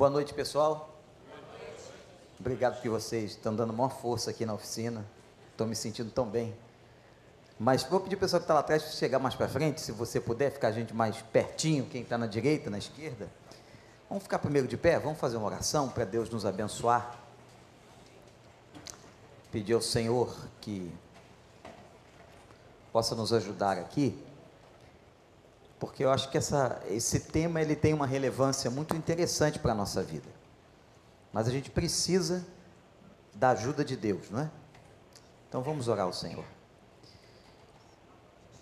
Boa noite, pessoal. Obrigado que vocês estão dando maior força aqui na oficina. Estou me sentindo tão bem. Mas vou pedir para o pessoal que está lá atrás chegar mais para frente, se você puder, ficar a gente mais pertinho, quem está na direita, na esquerda. Vamos ficar primeiro de pé, vamos fazer uma oração para Deus nos abençoar. Pedir ao Senhor que possa nos ajudar aqui, porque eu acho que essa, esse tema ele tem uma relevância muito interessante para a nossa vida. Mas a gente precisa da ajuda de Deus, não é? Então vamos orar ao Senhor.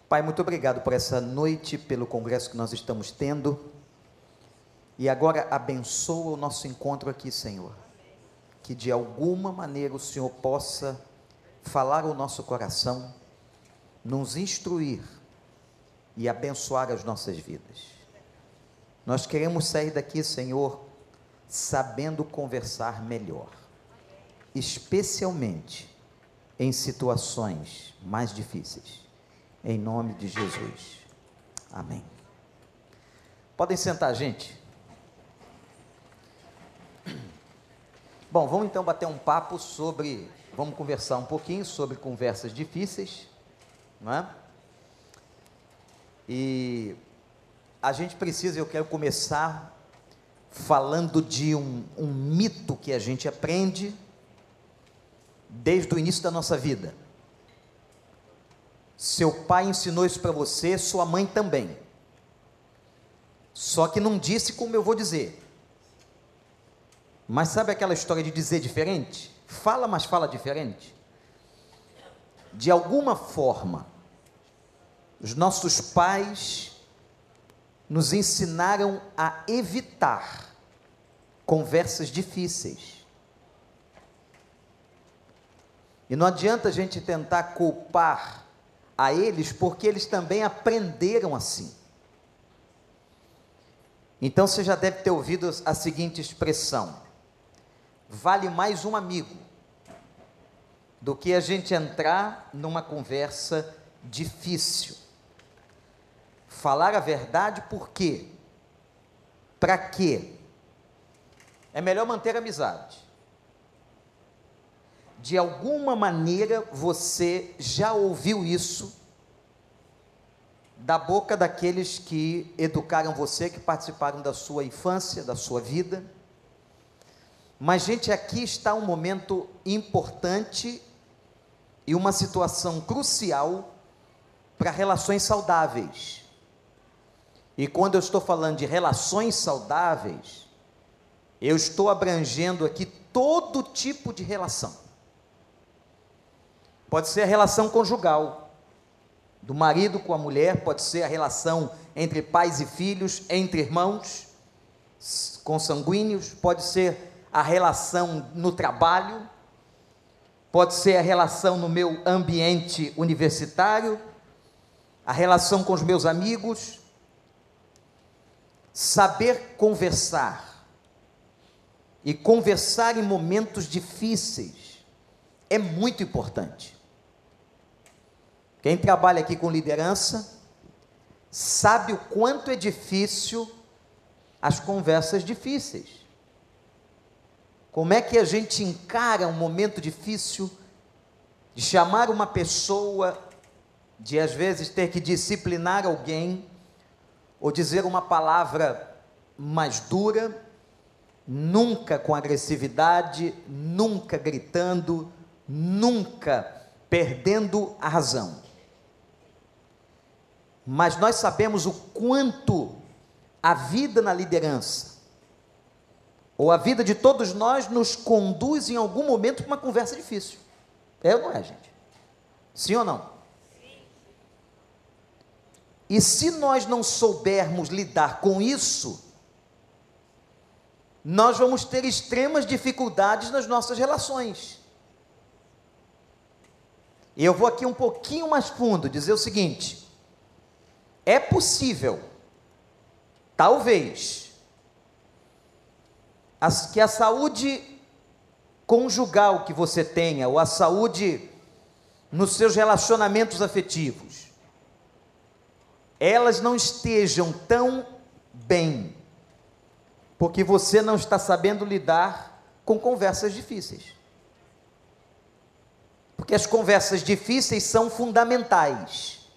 Pai, muito obrigado por essa noite, pelo congresso que nós estamos tendo. E agora abençoa o nosso encontro aqui, Senhor. Que de alguma maneira o Senhor possa falar ao nosso coração, nos instruir e abençoar as nossas vidas. Nós queremos sair daqui, Senhor, sabendo conversar melhor, especialmente em situações mais difíceis em nome de Jesus. Amém. Podem sentar, gente. Bom, vamos então bater um papo sobre, vamos conversar um pouquinho sobre conversas difíceis, não é? E a gente precisa, eu quero começar falando de um, um mito que a gente aprende desde o início da nossa vida. Seu pai ensinou isso para você, sua mãe também. Só que não disse como eu vou dizer. Mas sabe aquela história de dizer diferente? Fala, mas fala diferente. De alguma forma, os nossos pais nos ensinaram a evitar conversas difíceis. E não adianta a gente tentar culpar a eles porque eles também aprenderam assim. Então você já deve ter ouvido a seguinte expressão: vale mais um amigo do que a gente entrar numa conversa difícil. Falar a verdade por quê? Para quê? É melhor manter a amizade de alguma maneira você já ouviu isso da boca daqueles que educaram você, que participaram da sua infância, da sua vida. Mas, gente, aqui está um momento importante e uma situação crucial para relações saudáveis. E quando eu estou falando de relações saudáveis, eu estou abrangendo aqui todo tipo de relação. Pode ser a relação conjugal, do marido com a mulher, pode ser a relação entre pais e filhos, entre irmãos, consanguíneos, pode ser a relação no trabalho, pode ser a relação no meu ambiente universitário, a relação com os meus amigos. Saber conversar e conversar em momentos difíceis é muito importante. Quem trabalha aqui com liderança sabe o quanto é difícil as conversas difíceis. Como é que a gente encara um momento difícil de chamar uma pessoa, de às vezes ter que disciplinar alguém, ou dizer uma palavra mais dura, nunca com agressividade, nunca gritando, nunca perdendo a razão mas nós sabemos o quanto a vida na liderança, ou a vida de todos nós, nos conduz em algum momento para uma conversa difícil. É ou não é, gente? Sim ou não? E se nós não soubermos lidar com isso, nós vamos ter extremas dificuldades nas nossas relações. E eu vou aqui um pouquinho mais fundo, dizer o seguinte: é possível, talvez, que a saúde conjugal que você tenha, ou a saúde nos seus relacionamentos afetivos, elas não estejam tão bem Porque você não está sabendo lidar com conversas difíceis. Porque as conversas difíceis são fundamentais.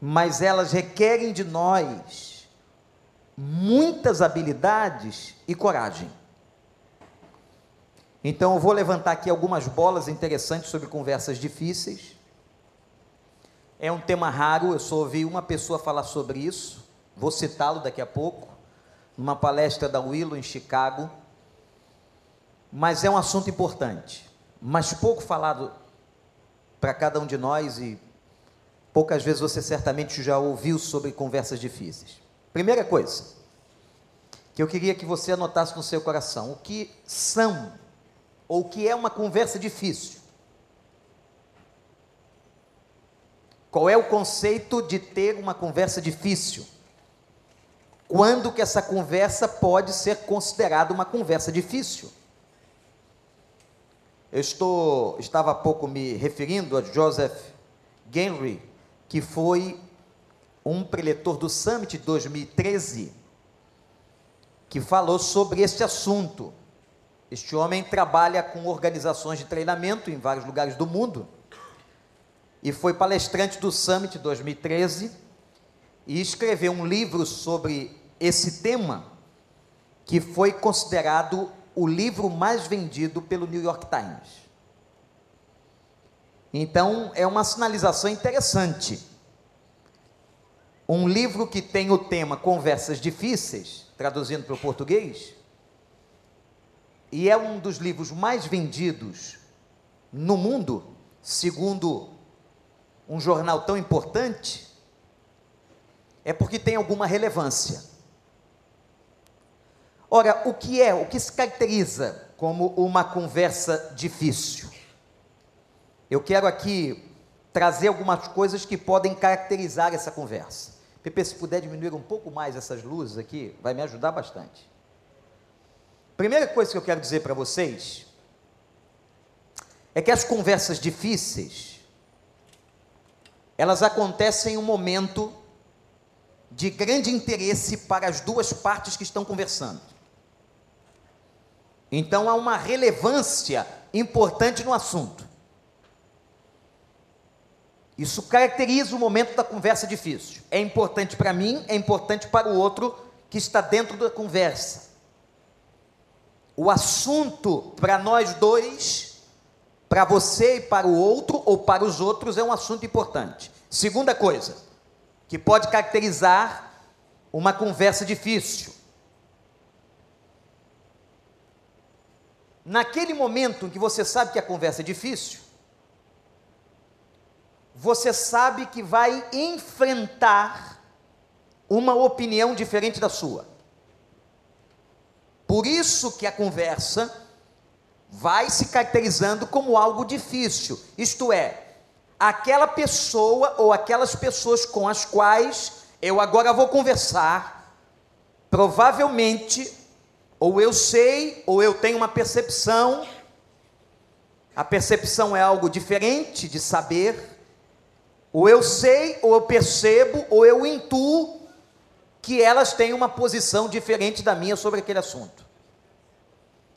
Mas elas requerem de nós muitas habilidades e coragem. Então eu vou levantar aqui algumas bolas interessantes sobre conversas difíceis. É um tema raro, eu só ouvi uma pessoa falar sobre isso, vou citá-lo daqui a pouco, numa palestra da Willow em Chicago. Mas é um assunto importante, mas pouco falado para cada um de nós e poucas vezes você certamente já ouviu sobre conversas difíceis. Primeira coisa que eu queria que você anotasse no seu coração: o que são ou o que é uma conversa difícil? Qual é o conceito de ter uma conversa difícil? Quando que essa conversa pode ser considerada uma conversa difícil? Eu estou, estava há pouco me referindo a Joseph Genry, que foi um preletor do Summit 2013, que falou sobre este assunto. Este homem trabalha com organizações de treinamento em vários lugares do mundo e foi palestrante do Summit 2013 e escreveu um livro sobre esse tema que foi considerado o livro mais vendido pelo New York Times. Então, é uma sinalização interessante. Um livro que tem o tema Conversas Difíceis, traduzindo para o português, e é um dos livros mais vendidos no mundo, segundo um jornal tão importante, é porque tem alguma relevância. Ora, o que é, o que se caracteriza como uma conversa difícil? Eu quero aqui trazer algumas coisas que podem caracterizar essa conversa. Pepe, se puder diminuir um pouco mais essas luzes aqui, vai me ajudar bastante. Primeira coisa que eu quero dizer para vocês é que as conversas difíceis elas acontecem em um momento de grande interesse para as duas partes que estão conversando. Então há uma relevância importante no assunto. Isso caracteriza o momento da conversa difícil. É importante para mim, é importante para o outro que está dentro da conversa o assunto para nós dois, para você e para o outro ou para os outros, é um assunto importante. Segunda coisa, que pode caracterizar uma conversa difícil. Naquele momento em que você sabe que a conversa é difícil, você sabe que vai enfrentar uma opinião diferente da sua. Por isso que a conversa vai se caracterizando como algo difícil. Isto é, aquela pessoa ou aquelas pessoas com as quais eu agora vou conversar, provavelmente, ou eu sei, ou eu tenho uma percepção, a percepção é algo diferente de saber, ou eu sei, ou eu percebo, ou eu intuo que elas têm uma posição diferente da minha sobre aquele assunto.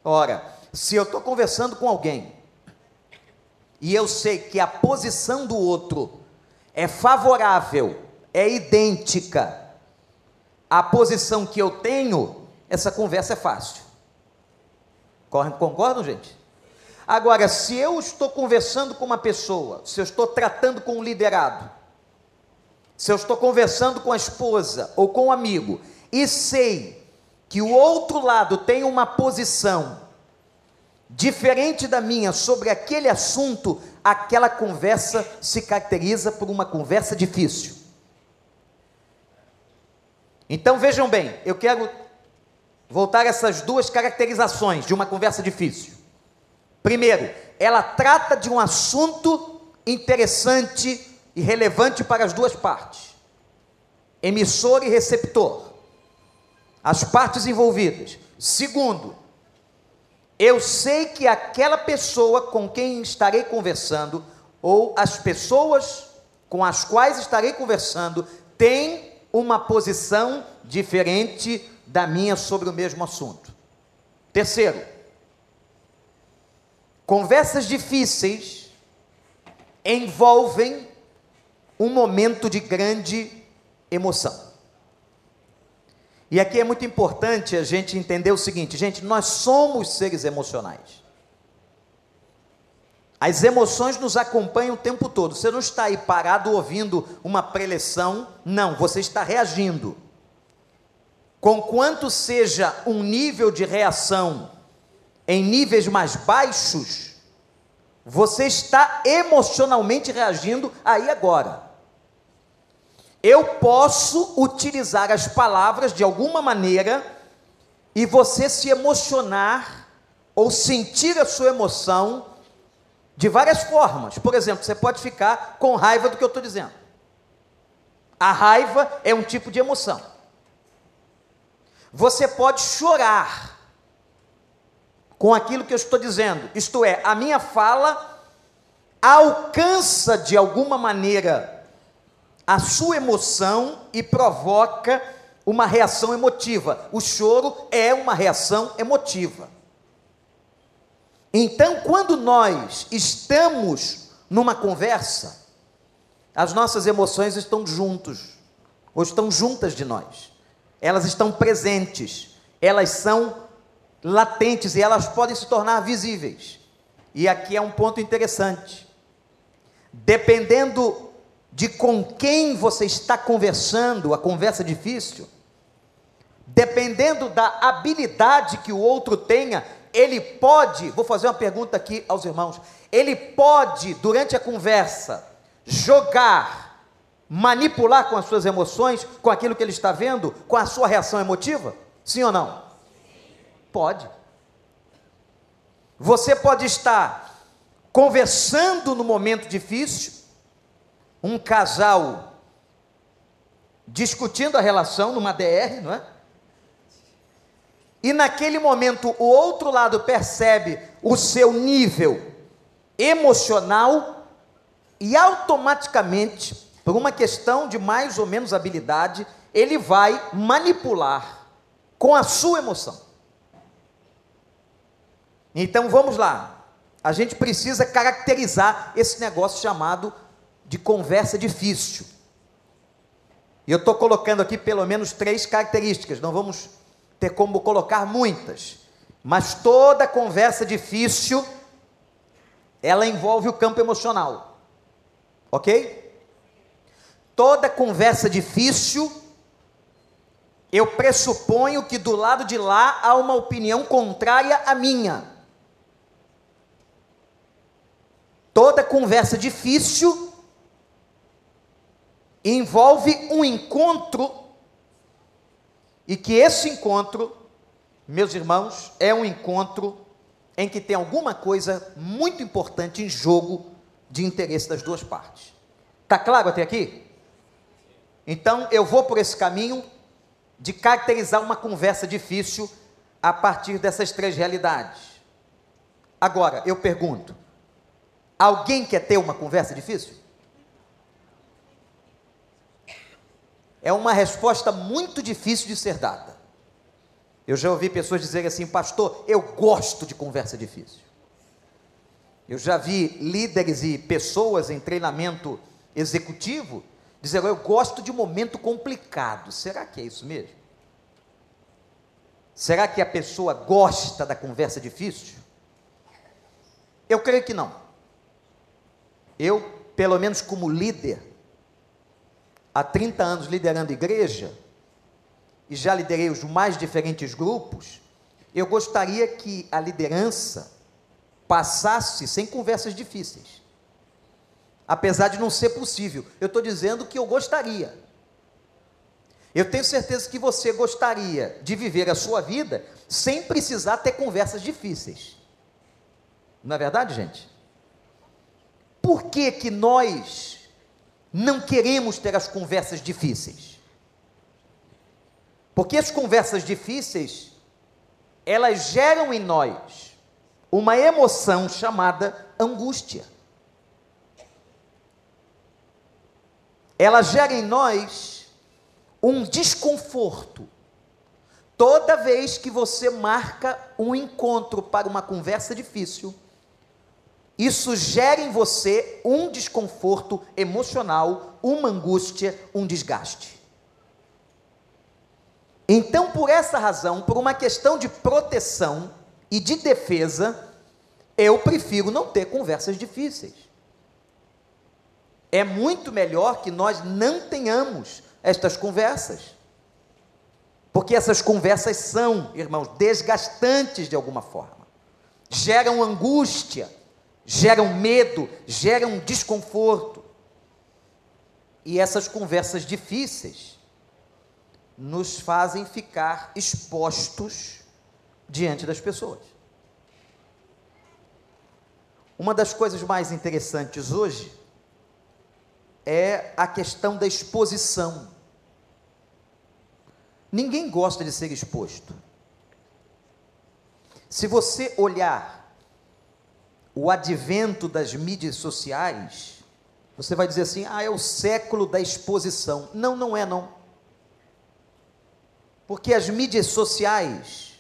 Ora, se eu estou conversando com alguém e eu sei que a posição do outro é favorável, é idêntica à posição que eu tenho, essa conversa é fácil. Concordam, gente? Agora, se eu estou conversando com uma pessoa, se eu estou tratando com um liderado, se eu estou conversando com a esposa ou com um amigo e sei que o outro lado tem uma posição diferente da minha sobre aquele assunto, aquela conversa se caracteriza por uma conversa difícil. Então vejam bem, eu quero voltar a essas duas caracterizações de uma conversa difícil. Primeiro, ela trata de um assunto interessante e relevante para as duas partes, emissor e receptor, as partes envolvidas. Segundo, eu sei que aquela pessoa com quem estarei conversando, ou as pessoas com as quais estarei conversando, tem uma posição diferente da minha sobre o mesmo assunto. Terceiro, conversas difíceis envolvem um momento de grande emoção. E aqui é muito importante a gente entender o seguinte, gente, nós somos seres emocionais. As emoções nos acompanham o tempo todo. Você não está aí parado ouvindo uma preleção, não, você está reagindo. Conquanto seja um nível de reação em níveis mais baixos, você está emocionalmente reagindo aí agora. Eu posso utilizar as palavras de alguma maneira e você se emocionar ou sentir a sua emoção de várias formas. Por exemplo, você pode ficar com raiva do que eu estou dizendo. A raiva é um tipo de emoção. Você pode chorar com aquilo que eu estou dizendo, isto é, a minha fala alcança de alguma maneira a sua emoção e provoca uma reação emotiva. O choro é uma reação emotiva. Então, quando nós estamos numa conversa, as nossas emoções estão juntos, ou estão juntas de nós. Elas estão presentes, elas são latentes e elas podem se tornar visíveis. E aqui é um ponto interessante. Dependendo de com quem você está conversando, a conversa difícil, dependendo da habilidade que o outro tenha ele pode, vou fazer uma pergunta aqui aos irmãos, ele pode, durante a conversa, jogar, manipular com as suas emoções, com aquilo que ele está vendo, com a sua reação emotiva? Sim ou não? Pode. Você pode estar conversando no momento difícil, um casal discutindo a relação numa DR, não é? e naquele momento o outro lado percebe o seu nível emocional e automaticamente, por uma questão de mais ou menos habilidade, ele vai manipular com a sua emoção. Então vamos lá. A gente precisa caracterizar esse negócio chamado de conversa difícil. E eu estou colocando aqui pelo menos três características, não vamos ter como colocar muitas, mas toda conversa difícil ela envolve o campo emocional. OK? Toda conversa difícil eu pressuponho que do lado de lá há uma opinião contrária à minha. Toda conversa difícil envolve um encontro e que esse encontro, meus irmãos, é um encontro em que tem alguma coisa muito importante em jogo de interesse das duas partes. Está claro até aqui? Então eu vou por esse caminho de caracterizar uma conversa difícil a partir dessas três realidades. Agora, eu pergunto: alguém quer ter uma conversa difícil? É uma resposta muito difícil de ser dada. Eu já ouvi pessoas dizerem assim, pastor, eu gosto de conversa difícil. Eu já vi líderes e pessoas em treinamento executivo dizer, eu gosto de momento complicado. Será que é isso mesmo? Será que a pessoa gosta da conversa difícil? Eu creio que não. Eu, pelo menos como líder, há 30 anos liderando igreja, e já liderei os mais diferentes grupos, eu gostaria que a liderança passasse sem conversas difíceis. Apesar de não ser possível, eu estou dizendo que eu gostaria. Eu tenho certeza que você gostaria de viver a sua vida sem precisar ter conversas difíceis. Não é verdade, gente? Por que que nós não queremos ter as conversas difíceis. Porque as conversas difíceis, elas geram em nós uma emoção chamada angústia. Ela gera em nós um desconforto. Toda vez que você marca um encontro para uma conversa difícil, isso gera em você um desconforto emocional, uma angústia, um desgaste. Então, por essa razão, por uma questão de proteção e de defesa, eu prefiro não ter conversas difíceis. É muito melhor que nós não tenhamos estas conversas. Porque essas conversas são, irmãos, desgastantes de alguma forma. Geram angústia, geram medo, geram desconforto. E essas conversas difíceis nos fazem ficar expostos diante das pessoas. Uma das coisas mais interessantes hoje é a questão da exposição. Ninguém gosta de ser exposto. Se você olhar o advento das mídias sociais, você vai dizer assim: ah, é o século da exposição. Não, não é, não. Porque as mídias sociais,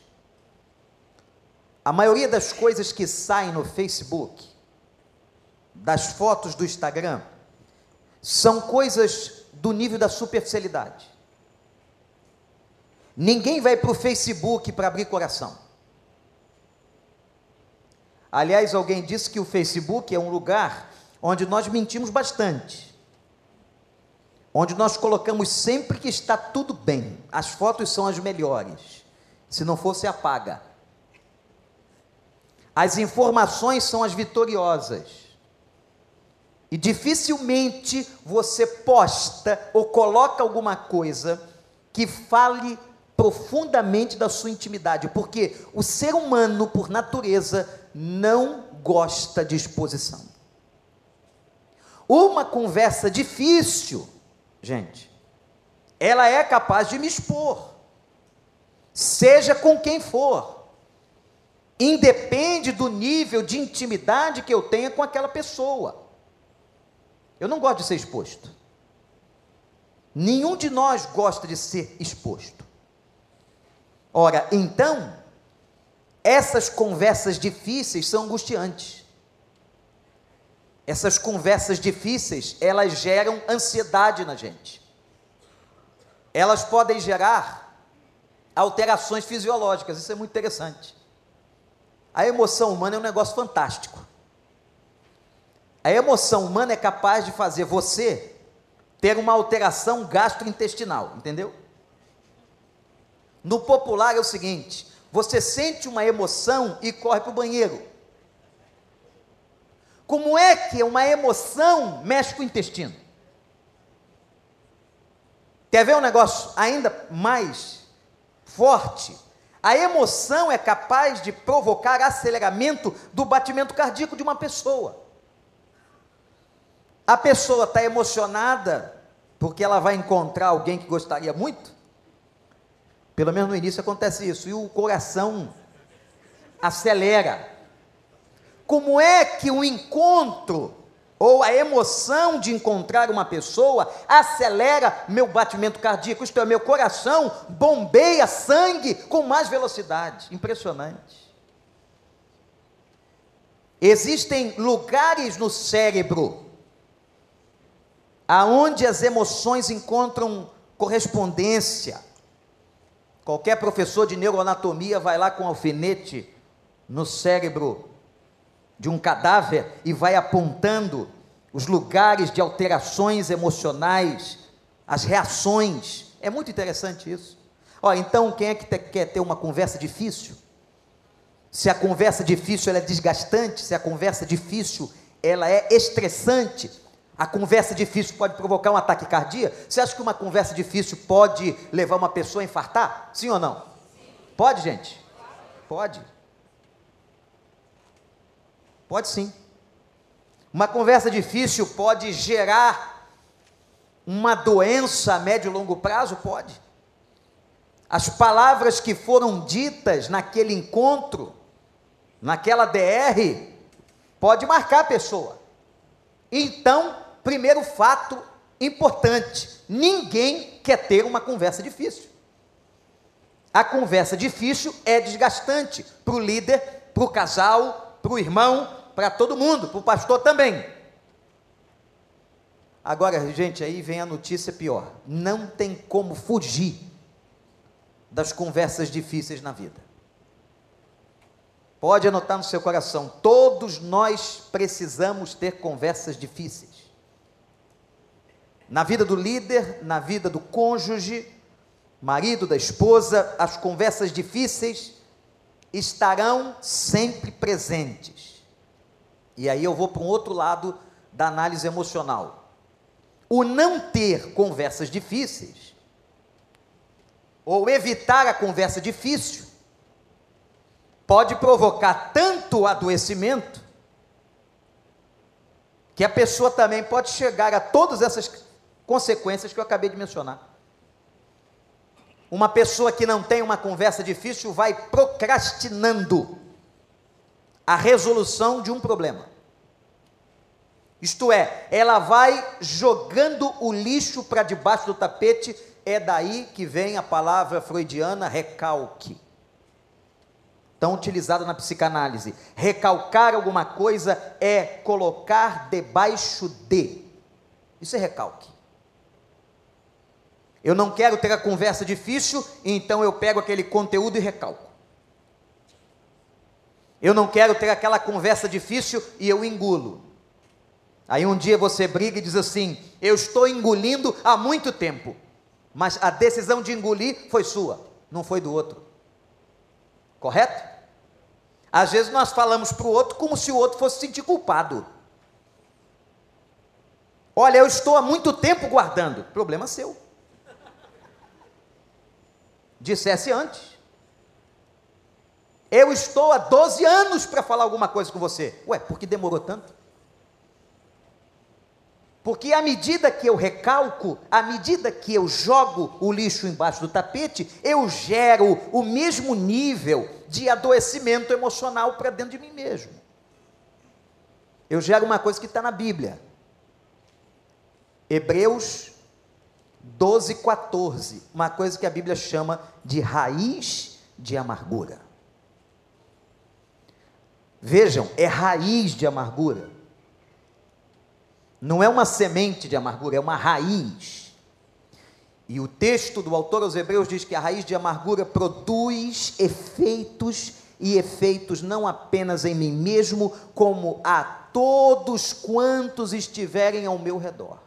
a maioria das coisas que saem no Facebook, das fotos do Instagram, são coisas do nível da superficialidade. Ninguém vai para o Facebook para abrir coração. Aliás, alguém disse que o Facebook é um lugar onde nós mentimos bastante. Onde nós colocamos sempre que está tudo bem. As fotos são as melhores. Se não fosse, apaga. As informações são as vitoriosas. E dificilmente você posta ou coloca alguma coisa que fale profundamente da sua intimidade, porque o ser humano, por natureza, não gosta de exposição. Uma conversa difícil, gente, ela é capaz de me expor, seja com quem for, independe do nível de intimidade que eu tenha com aquela pessoa. Eu não gosto de ser exposto. Nenhum de nós gosta de ser exposto. Ora, então, essas conversas difíceis são angustiantes. Essas conversas difíceis, elas geram ansiedade na gente. Elas podem gerar alterações fisiológicas, isso é muito interessante. A emoção humana é um negócio fantástico. A emoção humana é capaz de fazer você ter uma alteração gastrointestinal, entendeu? No popular é o seguinte: você sente uma emoção e corre para o banheiro. Como é que uma emoção mexe com o intestino? Quer ver um negócio ainda mais forte? A emoção é capaz de provocar aceleramento do batimento cardíaco de uma pessoa. A pessoa está emocionada porque ela vai encontrar alguém que gostaria muito. Pelo menos no início acontece isso. E o coração acelera. Como é que o encontro ou a emoção de encontrar uma pessoa acelera meu batimento cardíaco? Isto é, meu coração bombeia sangue com mais velocidade. Impressionante. Existem lugares no cérebro aonde as emoções encontram correspondência. Qualquer professor de neuroanatomia vai lá com um alfinete no cérebro de um cadáver e vai apontando os lugares de alterações emocionais, as reações. É muito interessante isso. Ó, então quem é que te, quer ter uma conversa difícil? Se a conversa difícil é desgastante, se a conversa difícil ela é estressante, a conversa difícil pode provocar um ataque cardíaco? Você acha que uma conversa difícil pode levar uma pessoa a infartar? Sim ou não? Pode, gente? Pode. Pode sim. Uma conversa difícil pode gerar uma doença a médio e longo prazo? Pode. As palavras que foram ditas naquele encontro, naquela DR, pode marcar a pessoa. Então, Primeiro fato importante: ninguém quer ter uma conversa difícil. A conversa difícil é desgastante para o líder, para o casal, para o irmão, para todo mundo, para o pastor também. Agora, gente, aí vem a notícia pior: não tem como fugir das conversas difíceis na vida. Pode anotar no seu coração: todos nós precisamos ter conversas difíceis. Na vida do líder, na vida do cônjuge, marido, da esposa, as conversas difíceis estarão sempre presentes. E aí eu vou para um outro lado da análise emocional. O não ter conversas difíceis, ou evitar a conversa difícil, pode provocar tanto adoecimento, que a pessoa também pode chegar a todas essas consequências que eu acabei de mencionar. Uma pessoa que não tem uma conversa difícil vai procrastinando a resolução de um problema. Isto é, ela vai jogando o lixo para debaixo do tapete, é daí que vem a palavra freudiana recalque tão utilizada na psicanálise. Recalcar alguma coisa é colocar debaixo de. Isso é recalque. Eu não quero ter a conversa difícil, então eu pego aquele conteúdo e recalco. Eu não quero ter aquela conversa difícil e eu engulo. Aí um dia você briga e diz assim: Eu estou engolindo há muito tempo, mas a decisão de engolir foi sua, não foi do outro. Correto? Às vezes nós falamos para o outro como se o outro fosse sentir culpado. Olha, eu estou há muito tempo guardando. Problema seu. Dissesse antes. Eu estou há 12 anos para falar alguma coisa com você. Ué, por que demorou tanto? Porque à medida que eu recalco, à medida que eu jogo o lixo embaixo do tapete, eu gero o mesmo nível de adoecimento emocional para dentro de mim mesmo. Eu gero uma coisa que está na Bíblia. Hebreus 12, 14. Uma coisa que a Bíblia chama de raiz de amargura. Vejam, é raiz de amargura. Não é uma semente de amargura, é uma raiz. E o texto do autor aos Hebreus diz que a raiz de amargura produz efeitos e efeitos não apenas em mim mesmo, como a todos quantos estiverem ao meu redor.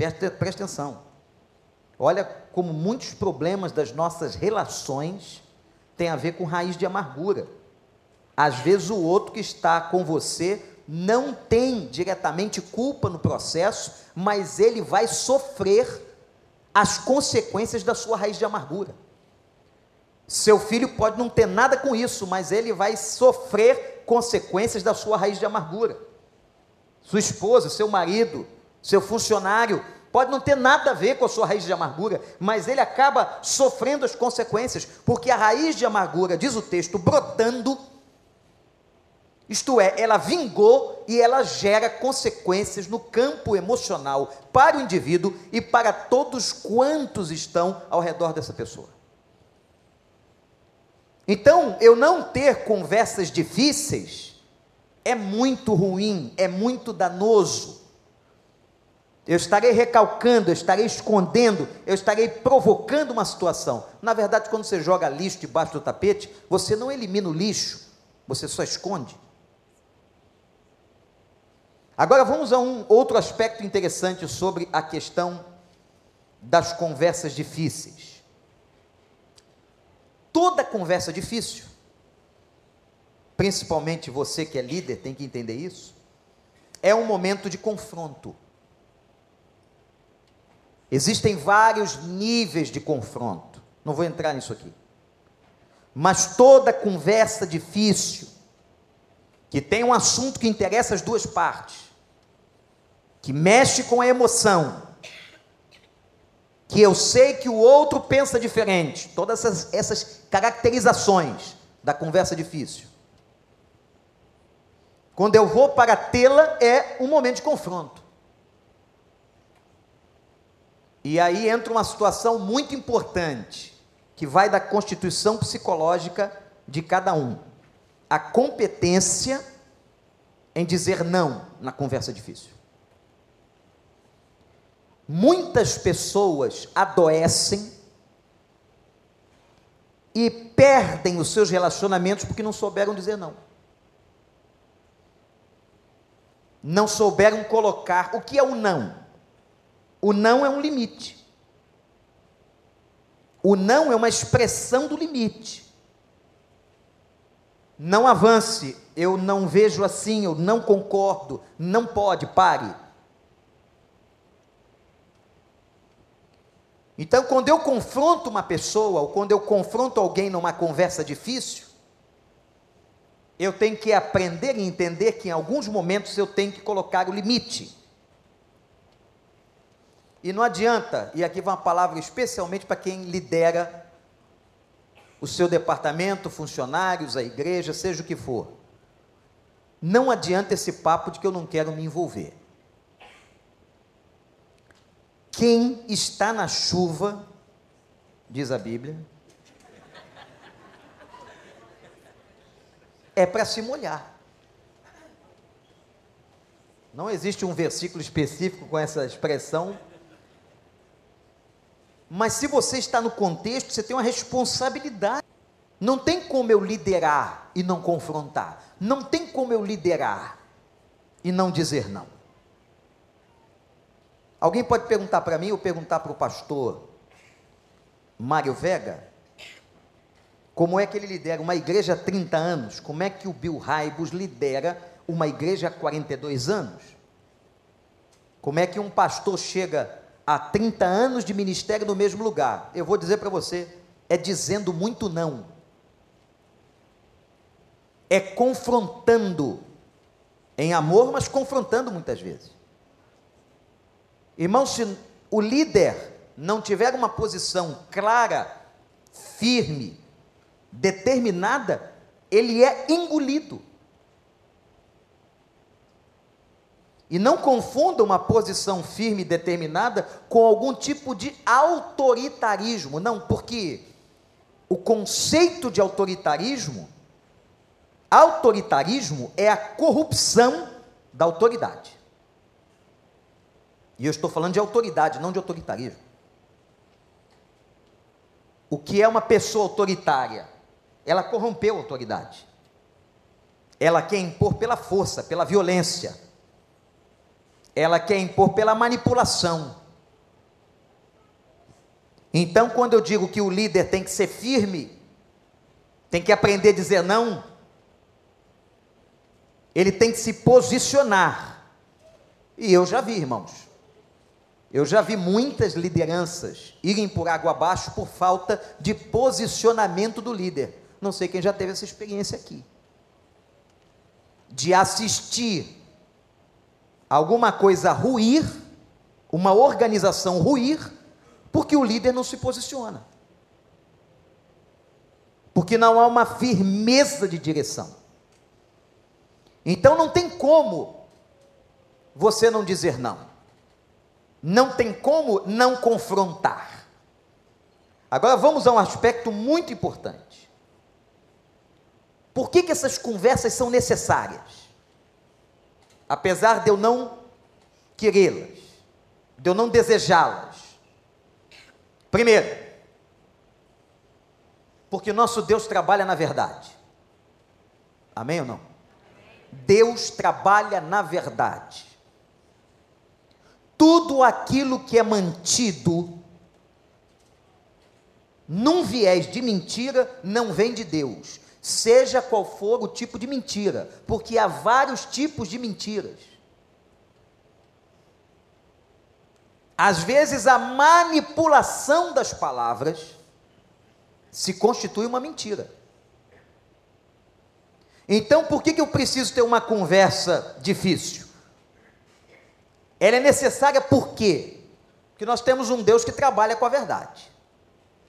Presta, presta atenção. Olha como muitos problemas das nossas relações têm a ver com raiz de amargura. Às vezes o outro que está com você não tem diretamente culpa no processo, mas ele vai sofrer as consequências da sua raiz de amargura. Seu filho pode não ter nada com isso, mas ele vai sofrer consequências da sua raiz de amargura. Sua esposa, seu marido, seu funcionário, pode não ter nada a ver com a sua raiz de amargura, mas ele acaba sofrendo as consequências, porque a raiz de amargura, diz o texto, brotando isto é, ela vingou e ela gera consequências no campo emocional para o indivíduo e para todos quantos estão ao redor dessa pessoa. Então, eu não ter conversas difíceis é muito ruim, é muito danoso. Eu estarei recalcando, eu estarei escondendo, eu estarei provocando uma situação. Na verdade, quando você joga lixo debaixo do tapete, você não elimina o lixo, você só esconde. Agora vamos a um outro aspecto interessante sobre a questão das conversas difíceis. Toda conversa difícil, principalmente você que é líder tem que entender isso, é um momento de confronto. Existem vários níveis de confronto, não vou entrar nisso aqui. Mas toda conversa difícil, que tem um assunto que interessa as duas partes, que mexe com a emoção, que eu sei que o outro pensa diferente, todas essas, essas caracterizações da conversa difícil. Quando eu vou para tê-la, é um momento de confronto. E aí entra uma situação muito importante, que vai da constituição psicológica de cada um. A competência em dizer não na conversa difícil. Muitas pessoas adoecem e perdem os seus relacionamentos porque não souberam dizer não. Não souberam colocar o que é o não. O não é um limite. O não é uma expressão do limite. Não avance, eu não vejo assim, eu não concordo, não pode, pare. Então, quando eu confronto uma pessoa, ou quando eu confronto alguém numa conversa difícil, eu tenho que aprender e entender que em alguns momentos eu tenho que colocar o limite. E não adianta, e aqui vai uma palavra especialmente para quem lidera o seu departamento, funcionários, a igreja, seja o que for. Não adianta esse papo de que eu não quero me envolver. Quem está na chuva, diz a Bíblia, é para se molhar. Não existe um versículo específico com essa expressão, mas se você está no contexto, você tem uma responsabilidade. Não tem como eu liderar e não confrontar. Não tem como eu liderar e não dizer não. Alguém pode perguntar para mim ou perguntar para o pastor Mário Vega, como é que ele lidera uma igreja há 30 anos? Como é que o Bill Raibos lidera uma igreja há 42 anos? Como é que um pastor chega a 30 anos de ministério no mesmo lugar? Eu vou dizer para você, é dizendo muito não. É confrontando em amor, mas confrontando muitas vezes. Irmão, se o líder não tiver uma posição clara, firme, determinada, ele é engolido. E não confunda uma posição firme e determinada com algum tipo de autoritarismo. Não, porque o conceito de autoritarismo, autoritarismo é a corrupção da autoridade. E eu estou falando de autoridade, não de autoritarismo. O que é uma pessoa autoritária? Ela corrompeu a autoridade. Ela quer impor pela força, pela violência. Ela quer impor pela manipulação. Então, quando eu digo que o líder tem que ser firme, tem que aprender a dizer não, ele tem que se posicionar. E eu já vi, irmãos, eu já vi muitas lideranças irem por água abaixo por falta de posicionamento do líder. Não sei quem já teve essa experiência aqui. De assistir alguma coisa ruir, uma organização ruir, porque o líder não se posiciona. Porque não há uma firmeza de direção. Então não tem como você não dizer não. Não tem como não confrontar. Agora vamos a um aspecto muito importante. Por que, que essas conversas são necessárias? Apesar de eu não querê-las, de eu não desejá-las. Primeiro, porque nosso Deus trabalha na verdade. Amém ou não? Deus trabalha na verdade tudo aquilo que é mantido num viés de mentira não vem de Deus, seja qual for o tipo de mentira, porque há vários tipos de mentiras. Às vezes a manipulação das palavras se constitui uma mentira. Então, por que, que eu preciso ter uma conversa difícil? Ela é necessária por quê? Porque nós temos um Deus que trabalha com a verdade.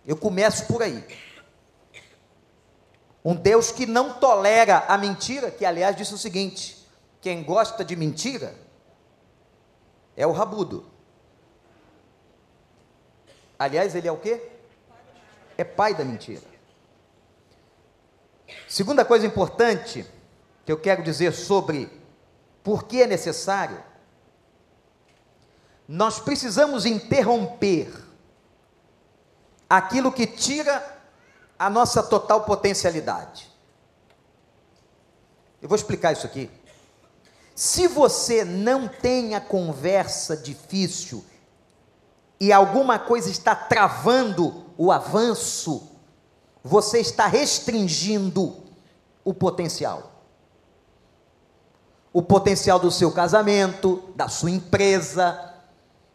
Eu começo por aí. Um Deus que não tolera a mentira, que aliás disse o seguinte: quem gosta de mentira é o rabudo. Aliás, ele é o quê? é pai da mentira. Segunda coisa importante que eu quero dizer sobre por que é necessário, nós precisamos interromper aquilo que tira a nossa total potencialidade. Eu vou explicar isso aqui. Se você não tem a conversa difícil e alguma coisa está travando o avanço, você está restringindo o potencial. O potencial do seu casamento, da sua empresa,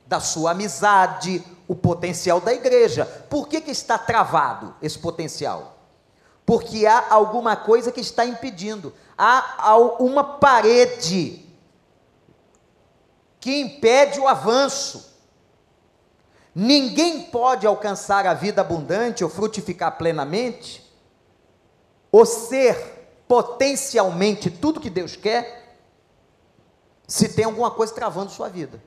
da sua amizade, o potencial da igreja. Por que, que está travado esse potencial? Porque há alguma coisa que está impedindo há uma parede que impede o avanço. Ninguém pode alcançar a vida abundante ou frutificar plenamente, ou ser potencialmente tudo que Deus quer, se tem alguma coisa travando sua vida.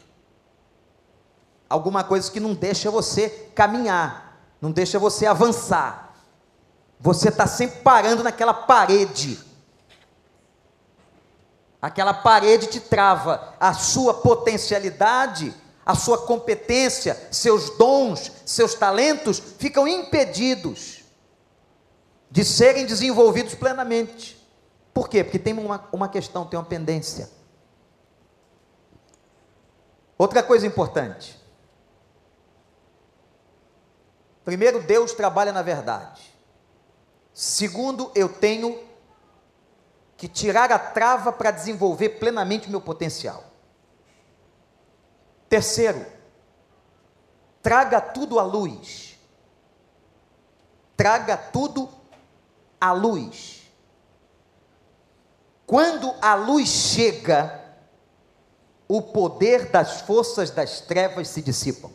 Alguma coisa que não deixa você caminhar, não deixa você avançar. Você está sempre parando naquela parede Aquela parede te trava a sua potencialidade, a sua competência, seus dons, seus talentos ficam impedidos de serem desenvolvidos plenamente. Por quê? Porque tem uma, uma questão, tem uma pendência. Outra coisa importante. Primeiro, Deus trabalha na verdade. Segundo, eu tenho que tirar a trava para desenvolver plenamente o meu potencial. Terceiro, traga tudo à luz. Traga tudo à luz. Quando a luz chega, o poder das forças das trevas se dissipam.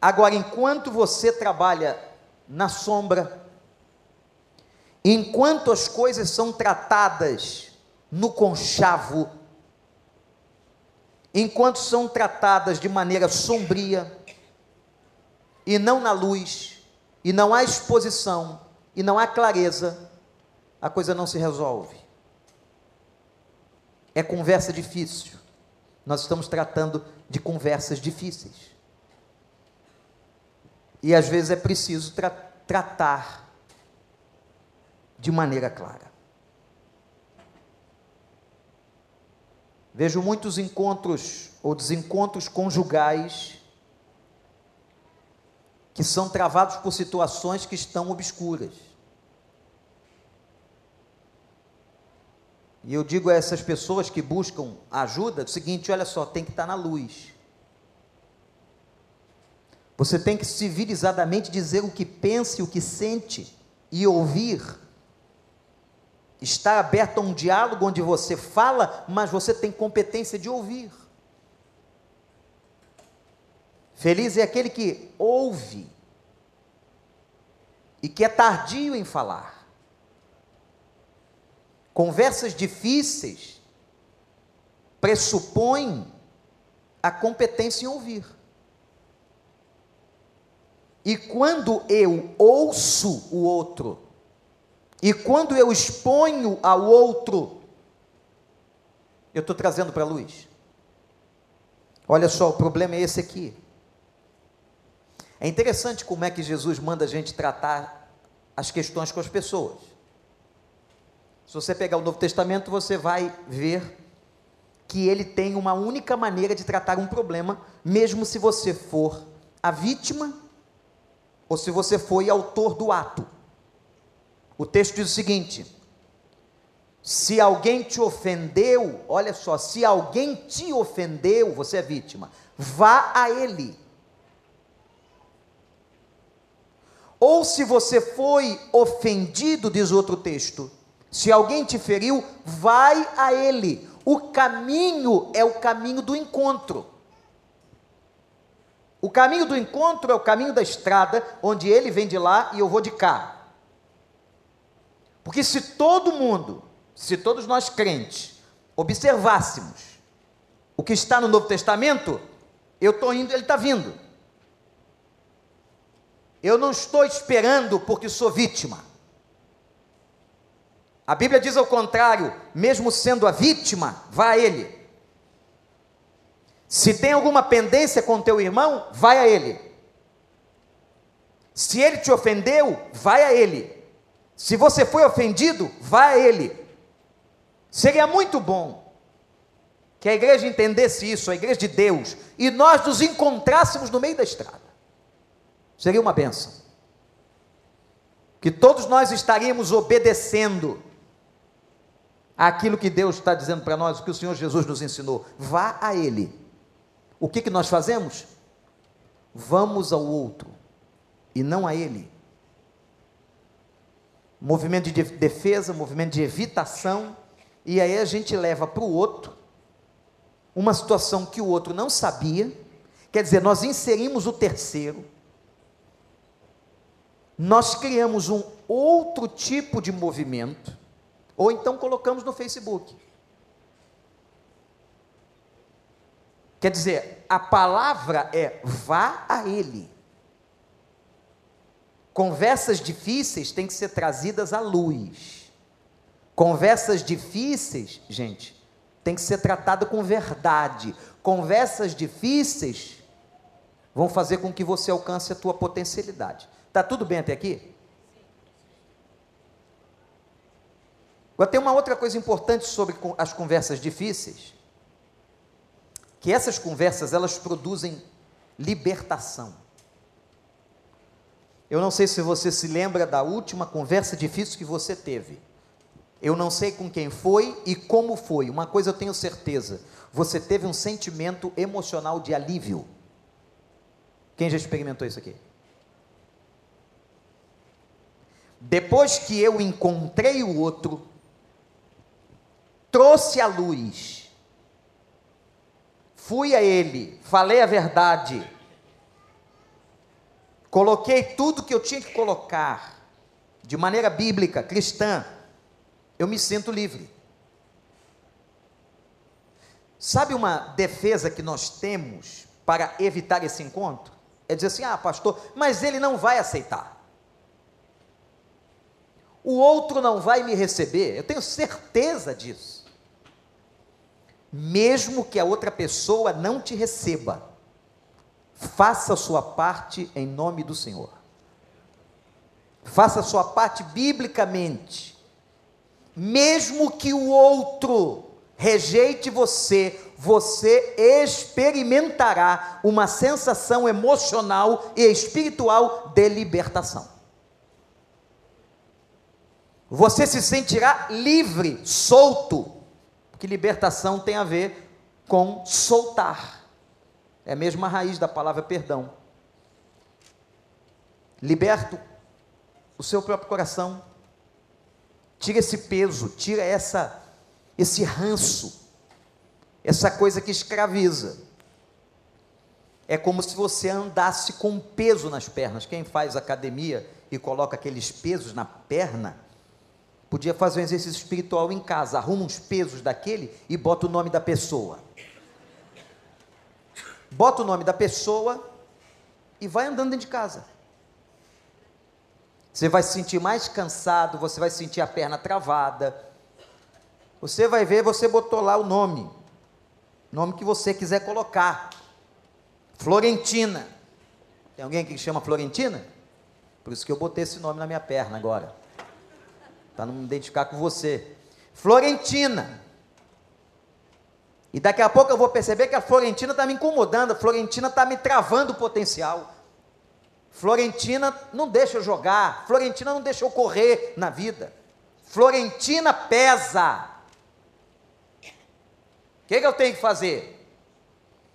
Agora, enquanto você trabalha na sombra, Enquanto as coisas são tratadas no conchavo, enquanto são tratadas de maneira sombria, e não na luz, e não há exposição, e não há clareza, a coisa não se resolve. É conversa difícil. Nós estamos tratando de conversas difíceis. E às vezes é preciso tra tratar de maneira clara. Vejo muitos encontros ou desencontros conjugais que são travados por situações que estão obscuras. E eu digo a essas pessoas que buscam ajuda o seguinte: olha só, tem que estar na luz. Você tem que civilizadamente dizer o que pensa e o que sente e ouvir Está aberto a um diálogo onde você fala, mas você tem competência de ouvir. Feliz é aquele que ouve e que é tardio em falar. Conversas difíceis pressupõem a competência em ouvir. E quando eu ouço o outro, e quando eu exponho ao outro, eu estou trazendo para a luz. Olha só, o problema é esse aqui. É interessante como é que Jesus manda a gente tratar as questões com as pessoas. Se você pegar o Novo Testamento, você vai ver que ele tem uma única maneira de tratar um problema, mesmo se você for a vítima ou se você foi autor do ato. O texto diz o seguinte: se alguém te ofendeu, olha só, se alguém te ofendeu, você é vítima, vá a ele. Ou se você foi ofendido, diz outro texto, se alguém te feriu, vai a ele. O caminho é o caminho do encontro. O caminho do encontro é o caminho da estrada, onde ele vem de lá e eu vou de cá. Porque se todo mundo, se todos nós crentes, observássemos o que está no Novo Testamento, eu estou indo, ele está vindo. Eu não estou esperando porque sou vítima. A Bíblia diz ao contrário, mesmo sendo a vítima, vá a ele. Se tem alguma pendência com teu irmão, vai a ele. Se ele te ofendeu, vai a ele. Se você foi ofendido, vai a ele. Seria muito bom que a igreja entendesse isso, a igreja de Deus, e nós nos encontrássemos no meio da estrada. Seria uma benção. Que todos nós estaríamos obedecendo aquilo que Deus está dizendo para nós, o que o Senhor Jesus nos ensinou. Vá a Ele. O que, que nós fazemos? Vamos ao outro e não a Ele. Movimento de defesa, movimento de evitação, e aí a gente leva para o outro uma situação que o outro não sabia, quer dizer, nós inserimos o terceiro, nós criamos um outro tipo de movimento, ou então colocamos no Facebook. Quer dizer, a palavra é vá a ele. Conversas difíceis têm que ser trazidas à luz. Conversas difíceis, gente, tem que ser tratada com verdade. Conversas difíceis vão fazer com que você alcance a tua potencialidade. Tá tudo bem até aqui? Agora tem uma outra coisa importante sobre as conversas difíceis, que essas conversas elas produzem libertação. Eu não sei se você se lembra da última conversa difícil que você teve. Eu não sei com quem foi e como foi. Uma coisa eu tenho certeza: você teve um sentimento emocional de alívio. Quem já experimentou isso aqui? Depois que eu encontrei o outro, trouxe a luz, fui a ele, falei a verdade, coloquei tudo que eu tinha que colocar, de maneira bíblica, cristã, eu me sinto livre. Sabe uma defesa que nós temos para evitar esse encontro? É dizer assim: ah, pastor, mas ele não vai aceitar. O outro não vai me receber, eu tenho certeza disso. Mesmo que a outra pessoa não te receba, faça a sua parte em nome do Senhor. Faça a sua parte biblicamente mesmo que o outro rejeite você, você experimentará uma sensação emocional e espiritual de libertação. Você se sentirá livre, solto, porque libertação tem a ver com soltar. É a mesma raiz da palavra perdão. Liberto o seu próprio coração, Tira esse peso, tira essa esse ranço, essa coisa que escraviza. É como se você andasse com peso nas pernas. Quem faz academia e coloca aqueles pesos na perna, podia fazer um exercício espiritual em casa, arruma uns pesos daquele e bota o nome da pessoa. Bota o nome da pessoa e vai andando dentro de casa. Você vai se sentir mais cansado, você vai sentir a perna travada. Você vai ver, você botou lá o nome, nome que você quiser colocar. Florentina. Tem alguém que chama Florentina? Por isso que eu botei esse nome na minha perna agora. Para não me identificar com você. Florentina. E daqui a pouco eu vou perceber que a Florentina está me incomodando, a Florentina está me travando o potencial. Florentina não deixa eu jogar, Florentina não deixa eu correr na vida. Florentina pesa. O que, que eu tenho que fazer?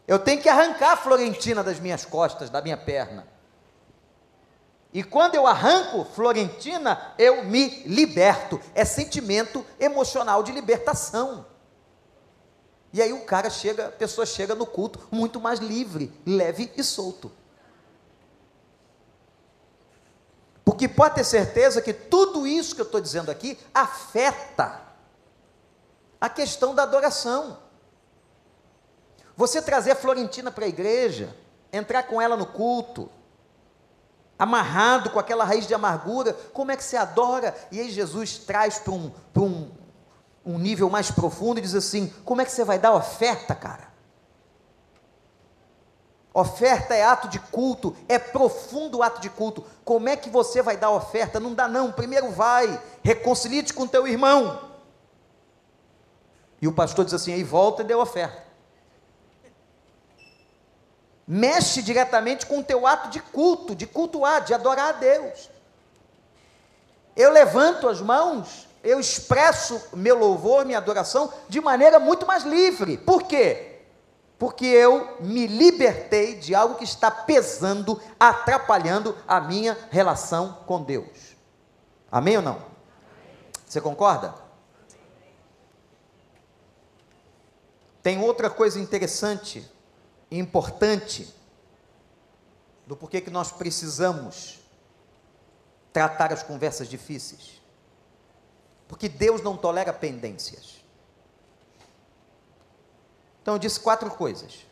Eu tenho que arrancar a Florentina das minhas costas, da minha perna. E quando eu arranco Florentina, eu me liberto. É sentimento emocional de libertação. E aí o cara chega, a pessoa chega no culto muito mais livre, leve e solto. Porque pode ter certeza que tudo isso que eu estou dizendo aqui afeta a questão da adoração. Você trazer a Florentina para a igreja, entrar com ela no culto, amarrado com aquela raiz de amargura, como é que você adora? E aí Jesus traz para um, um, um nível mais profundo e diz assim: como é que você vai dar oferta, cara? Oferta é ato de culto, é profundo ato de culto. Como é que você vai dar oferta? Não dá não. Primeiro vai, reconcilie-te com teu irmão. E o pastor diz assim: aí volta e deu oferta. Mexe diretamente com o teu ato de culto, de cultuar, de adorar a Deus. Eu levanto as mãos, eu expresso meu louvor, minha adoração de maneira muito mais livre. Por quê? porque eu me libertei de algo que está pesando, atrapalhando a minha relação com Deus. Amém ou não? Você concorda? Tem outra coisa interessante importante do porquê que nós precisamos tratar as conversas difíceis. Porque Deus não tolera pendências. Então eu disse quatro coisas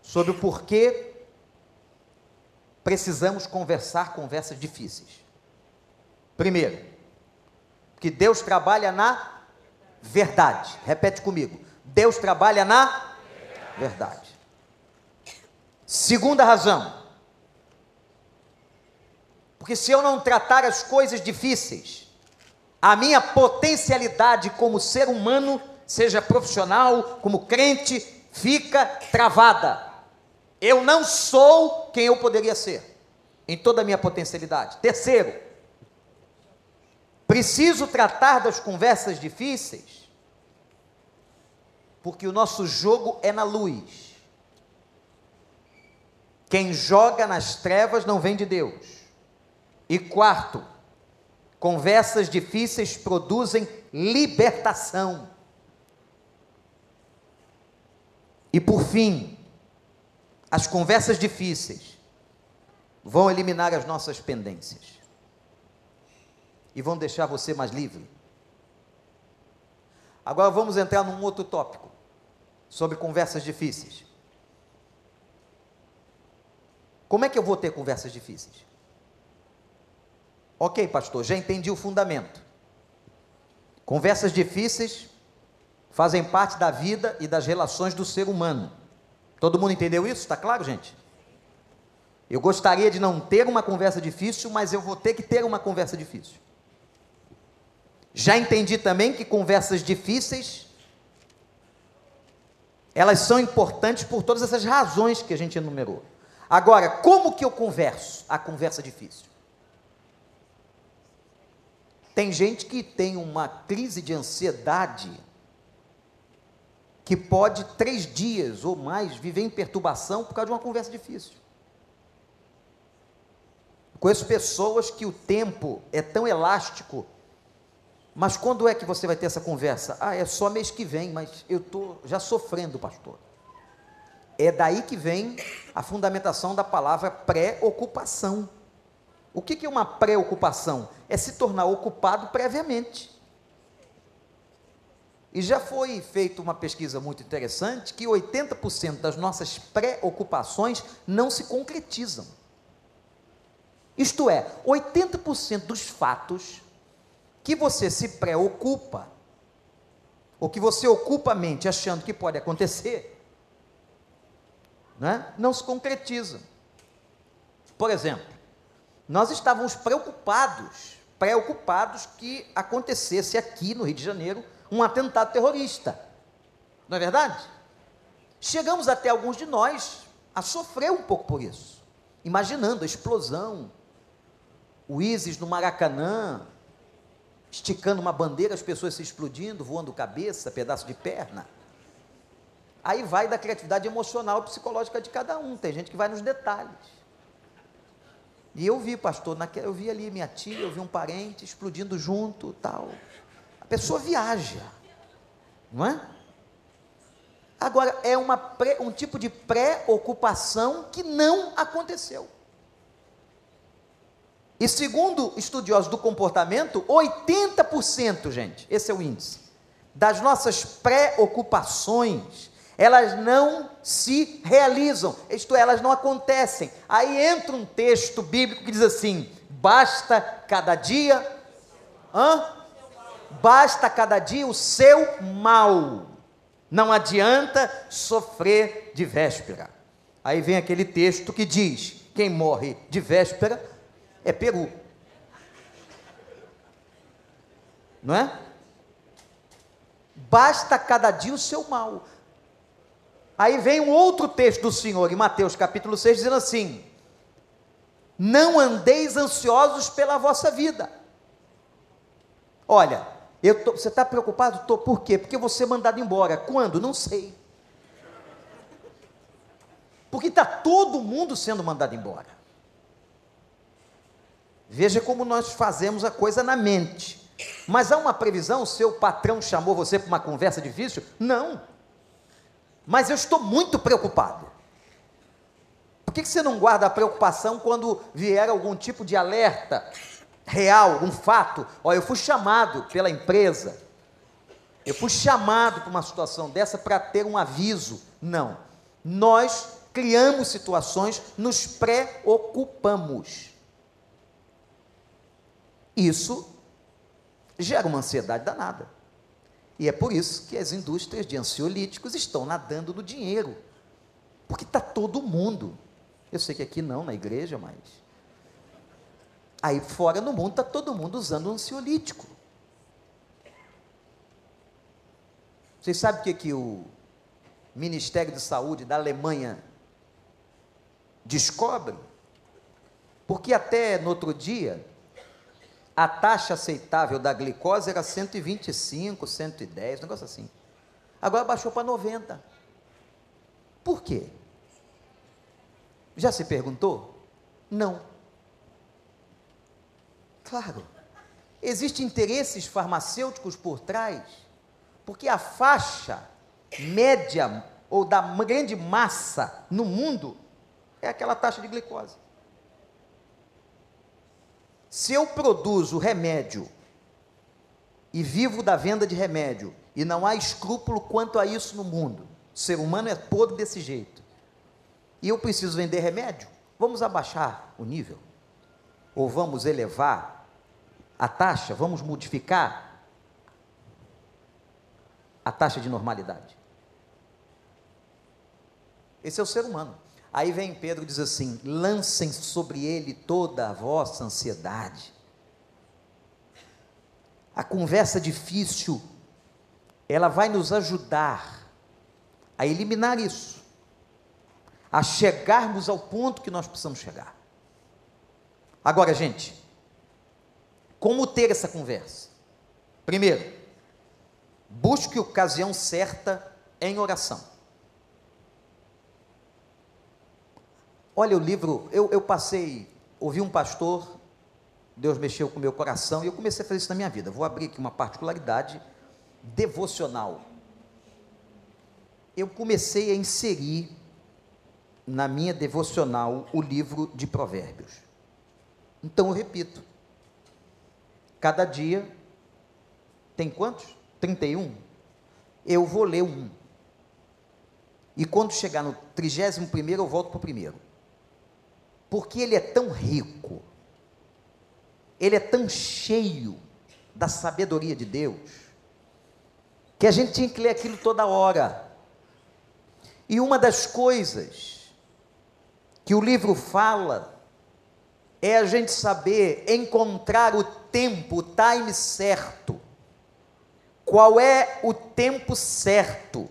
sobre o porquê precisamos conversar conversas difíceis. Primeiro, que Deus trabalha na verdade. Repete comigo. Deus trabalha na verdade. Segunda razão. Porque se eu não tratar as coisas difíceis, a minha potencialidade como ser humano seja profissional, como crente, fica travada. Eu não sou quem eu poderia ser, em toda a minha potencialidade. Terceiro, preciso tratar das conversas difíceis, porque o nosso jogo é na luz. Quem joga nas trevas não vem de Deus. E quarto, conversas difíceis produzem libertação. E por fim, as conversas difíceis vão eliminar as nossas pendências e vão deixar você mais livre. Agora vamos entrar num outro tópico sobre conversas difíceis. Como é que eu vou ter conversas difíceis? Ok, pastor, já entendi o fundamento. Conversas difíceis fazem parte da vida e das relações do ser humano. Todo mundo entendeu isso? Está claro, gente? Eu gostaria de não ter uma conversa difícil, mas eu vou ter que ter uma conversa difícil. Já entendi também que conversas difíceis elas são importantes por todas essas razões que a gente enumerou. Agora, como que eu converso a conversa difícil? Tem gente que tem uma crise de ansiedade que pode três dias ou mais viver em perturbação por causa de uma conversa difícil. Conheço pessoas que o tempo é tão elástico, mas quando é que você vai ter essa conversa? Ah, é só mês que vem, mas eu estou já sofrendo, pastor. É daí que vem a fundamentação da palavra pré-ocupação. O que é uma pré-ocupação? É se tornar ocupado previamente. E já foi feita uma pesquisa muito interessante que 80% das nossas preocupações não se concretizam. Isto é, 80% dos fatos que você se preocupa, ou que você ocupa a mente achando que pode acontecer, né, não se concretizam. Por exemplo, nós estávamos preocupados, preocupados que acontecesse aqui no Rio de Janeiro um atentado terrorista. Não é verdade? Chegamos até alguns de nós a sofrer um pouco por isso, imaginando a explosão, o ISIS no Maracanã, esticando uma bandeira, as pessoas se explodindo, voando cabeça, pedaço de perna. Aí vai da criatividade emocional e psicológica de cada um, tem gente que vai nos detalhes. E eu vi, pastor, eu vi ali minha tia, eu vi um parente explodindo junto, tal. A pessoa viaja, não é? Agora, é uma pré, um tipo de preocupação que não aconteceu. E segundo estudiosos do comportamento, 80%, gente, esse é o índice, das nossas preocupações, elas não se realizam, isto é, elas não acontecem. Aí entra um texto bíblico que diz assim: basta cada dia, hã? Basta cada dia o seu mal. Não adianta sofrer de véspera. Aí vem aquele texto que diz: quem morre de véspera é peru. Não é? Basta cada dia o seu mal. Aí vem um outro texto do Senhor, em Mateus capítulo 6, dizendo assim: Não andeis ansiosos pela vossa vida. Olha, tô, você está preocupado? Estou. Por quê? Porque você é mandado embora. Quando? Não sei. Porque está todo mundo sendo mandado embora. Veja como nós fazemos a coisa na mente. Mas há uma previsão? Seu patrão chamou você para uma conversa difícil? Não. Mas eu estou muito preocupado. Por que você não guarda a preocupação quando vier algum tipo de alerta real, algum fato? Olha, eu fui chamado pela empresa, eu fui chamado para uma situação dessa para ter um aviso. Não. Nós criamos situações, nos preocupamos. Isso gera uma ansiedade danada. E é por isso que as indústrias de ansiolíticos estão nadando no dinheiro. Porque está todo mundo. Eu sei que aqui não, na igreja, mas. Aí fora no mundo está todo mundo usando ansiolítico. Vocês sabem o que, que o Ministério de Saúde da Alemanha descobre? Porque até no outro dia, a taxa aceitável da glicose era 125, 110, um negócio assim. Agora baixou para 90. Por quê? Já se perguntou? Não. Claro. Existem interesses farmacêuticos por trás, porque a faixa média ou da grande massa no mundo é aquela taxa de glicose. Se eu produzo remédio e vivo da venda de remédio e não há escrúpulo quanto a isso no mundo, o ser humano é podre desse jeito, e eu preciso vender remédio, vamos abaixar o nível? Ou vamos elevar a taxa? Vamos modificar a taxa de normalidade? Esse é o ser humano. Aí vem Pedro e diz assim: lancem sobre ele toda a vossa ansiedade. A conversa difícil, ela vai nos ajudar a eliminar isso, a chegarmos ao ponto que nós precisamos chegar. Agora, gente, como ter essa conversa? Primeiro, busque ocasião certa em oração. Olha o livro, eu, eu passei, ouvi um pastor, Deus mexeu com o meu coração e eu comecei a fazer isso na minha vida. Vou abrir aqui uma particularidade devocional. Eu comecei a inserir na minha devocional o livro de Provérbios. Então eu repito. Cada dia tem quantos? 31. Eu vou ler um. E quando chegar no 31 primeiro, eu volto para o primeiro porque ele é tão rico, ele é tão cheio da sabedoria de Deus, que a gente tinha que ler aquilo toda hora. E uma das coisas que o livro fala é a gente saber encontrar o tempo, o time certo. Qual é o tempo certo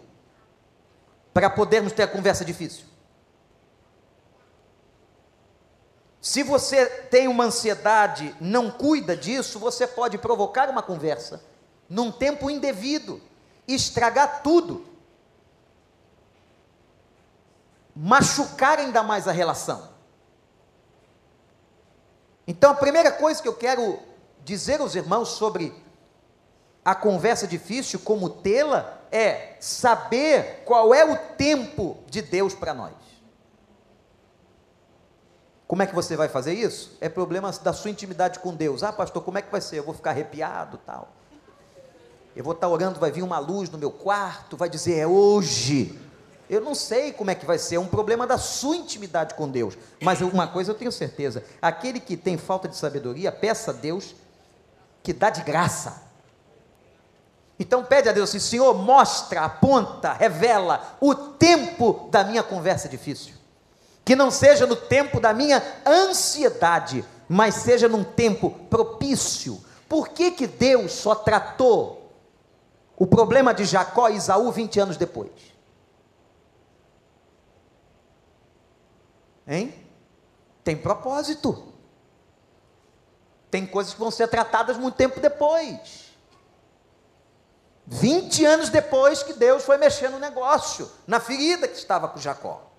para podermos ter a conversa difícil? Se você tem uma ansiedade, não cuida disso, você pode provocar uma conversa num tempo indevido, estragar tudo, machucar ainda mais a relação. Então, a primeira coisa que eu quero dizer aos irmãos sobre a conversa difícil, como tê-la, é saber qual é o tempo de Deus para nós. Como é que você vai fazer isso? É problema da sua intimidade com Deus. Ah, pastor, como é que vai ser? Eu vou ficar arrepiado, tal. Eu vou estar orando, vai vir uma luz no meu quarto, vai dizer: "É hoje". Eu não sei como é que vai ser, é um problema da sua intimidade com Deus. Mas uma coisa eu tenho certeza: aquele que tem falta de sabedoria, peça a Deus que dá de graça. Então pede a Deus assim: Senhor, mostra, aponta, revela o tempo da minha conversa difícil. Que não seja no tempo da minha ansiedade, mas seja num tempo propício. Por que, que Deus só tratou o problema de Jacó e Isaú 20 anos depois? Hein? Tem propósito. Tem coisas que vão ser tratadas muito tempo depois. 20 anos depois que Deus foi mexer no negócio, na ferida que estava com Jacó.